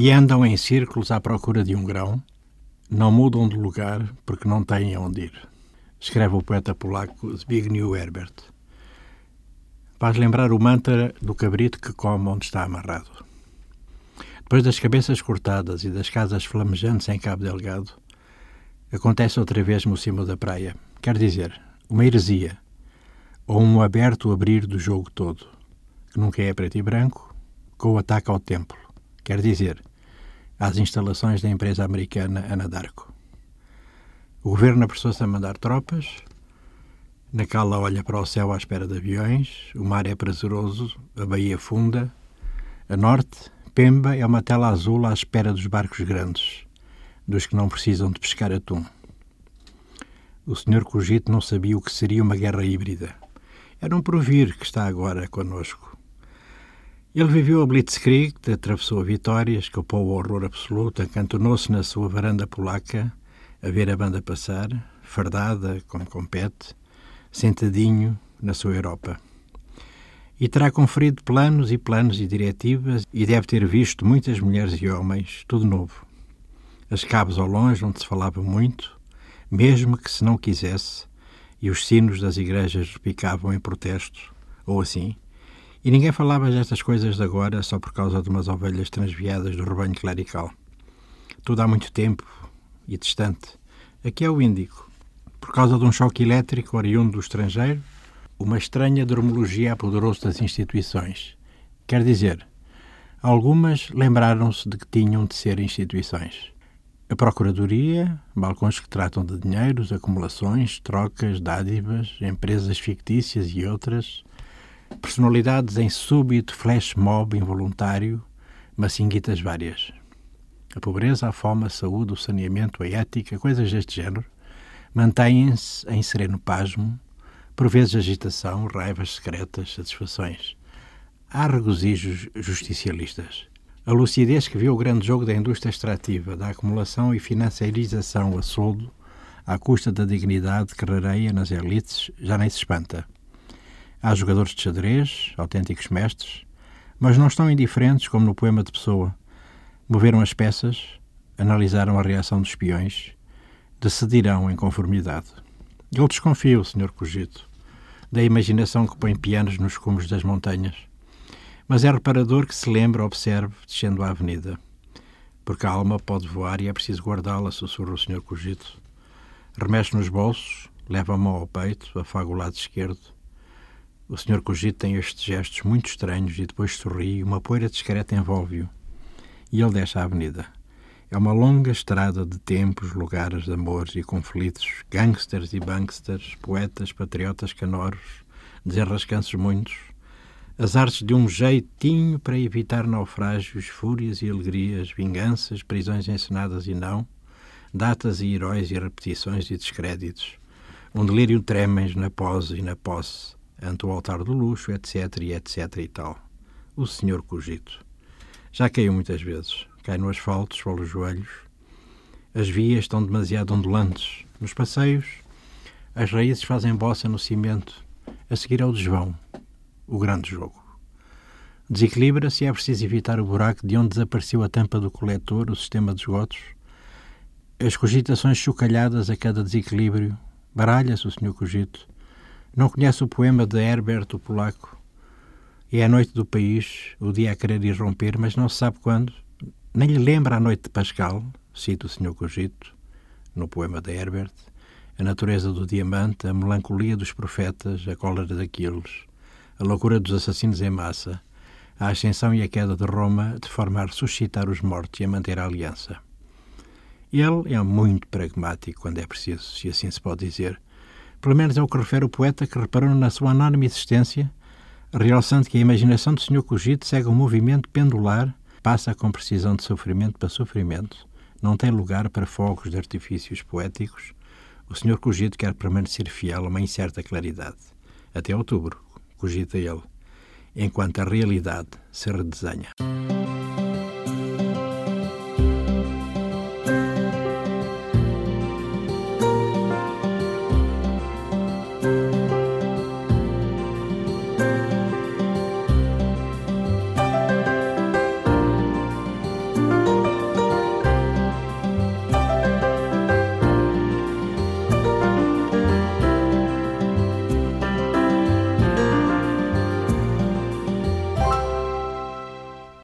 e andam em círculos à procura de um grão, não mudam de lugar porque não têm aonde ir. Escreve o poeta polaco Zbigniew Herbert. Faz lembrar o mantra do cabrito que come onde está amarrado. Depois das cabeças cortadas e das casas flamejantes em Cabo Delgado, acontece outra vez no cimo da praia. Quer dizer, uma heresia, ou um aberto abrir do jogo todo, que nunca é preto e branco, com o ataque ao templo. Quer dizer, às instalações da empresa americana Anadarko. O governo apressou-se a mandar tropas. Na cala olha para o céu à espera de aviões. O mar é prazeroso, a baía funda. A norte, Pemba é uma tela azul à espera dos barcos grandes, dos que não precisam de pescar atum. O senhor Cogito não sabia o que seria uma guerra híbrida. Era um provir que está agora conosco. Ele viveu a Blitzkrieg, atravessou a vitória, escapou ao horror absoluto, acantonou-se na sua varanda polaca, a ver a banda passar, fardada, como compete, sentadinho na sua Europa. E terá conferido planos e planos e diretivas e deve ter visto muitas mulheres e homens, tudo novo. As cabos ao longe, onde se falava muito, mesmo que se não quisesse, e os sinos das igrejas repicavam em protesto, ou assim, e ninguém falava destas coisas de agora só por causa de umas ovelhas transviadas do rebanho clerical. Tudo há muito tempo e distante. Aqui é o Índico. Por causa de um choque elétrico oriundo do estrangeiro, uma estranha dermologia apoderou-se das instituições. Quer dizer, algumas lembraram-se de que tinham de ser instituições. A Procuradoria, balcões que tratam de dinheiros, acumulações, trocas, dádivas, empresas fictícias e outras, Personalidades em súbito flash mob involuntário, macinguitas várias. A pobreza, a fome, a saúde, o saneamento, a ética, coisas deste género, mantêm-se em sereno pasmo, por vezes agitação, raivas secretas, satisfações. Há regozijos justicialistas. A lucidez que viu o grande jogo da indústria extrativa, da acumulação e financiarização a soldo, à custa da dignidade que rareia nas elites, já nem se espanta. Há jogadores de xadrez, autênticos mestres, mas não estão indiferentes como no poema de Pessoa. Moveram as peças, analisaram a reação dos espiões, decidirão em conformidade. Eu desconfio, Sr. Cogito, da imaginação que põe pianos nos cumes das montanhas. Mas é reparador que se lembra, observe, descendo a avenida. Porque a alma pode voar e é preciso guardá-la, sussurra o Sr. Cogito. Remexe nos bolsos, leva a mão ao peito, afaga o lado esquerdo o Sr. Cogito tem estes gestos muito estranhos e depois sorri e uma poeira discreta envolve-o. E ele desce a avenida. É uma longa estrada de tempos, lugares amores e conflitos, gangsters e banksters, poetas, patriotas canoros, desenrascanços muitos, as artes de um jeitinho para evitar naufrágios, fúrias e alegrias, vinganças, prisões encenadas e não, datas e heróis e repetições e descréditos, um delírio tremens na pose e na posse, ante o altar do luxo, etc, e etc e tal. O senhor Cogito. Já caiu muitas vezes. Cai no asfalto, esfola os joelhos. As vias estão demasiado ondulantes. Nos passeios, as raízes fazem bossa no cimento. A seguir é o desvão. O grande jogo. Desequilibra-se e é preciso evitar o buraco de onde desapareceu a tampa do coletor, o sistema de esgotos. As cogitações chocalhadas a cada desequilíbrio. Baralha-se o senhor Cogito não conhece o poema de Herbert, o polaco? É a noite do país, o dia a querer irromper, mas não se sabe quando. Nem lhe lembra a noite de Pascal, cita o Sr. Cogito, no poema de Herbert, a natureza do diamante, a melancolia dos profetas, a cólera daqueles, a loucura dos assassinos em massa, a ascensão e a queda de Roma, de forma a ressuscitar os mortos e a manter a aliança. Ele é muito pragmático quando é preciso, se assim se pode dizer, pelo menos é o que refere o poeta que reparou na sua anónima existência, realçando que a imaginação do Sr. Cogito segue um movimento pendular, passa com precisão de sofrimento para sofrimento, não tem lugar para fogos de artifícios poéticos. O Sr. Cogito quer permanecer fiel a uma incerta claridade. Até outubro, cogita ele, enquanto a realidade se redesenha.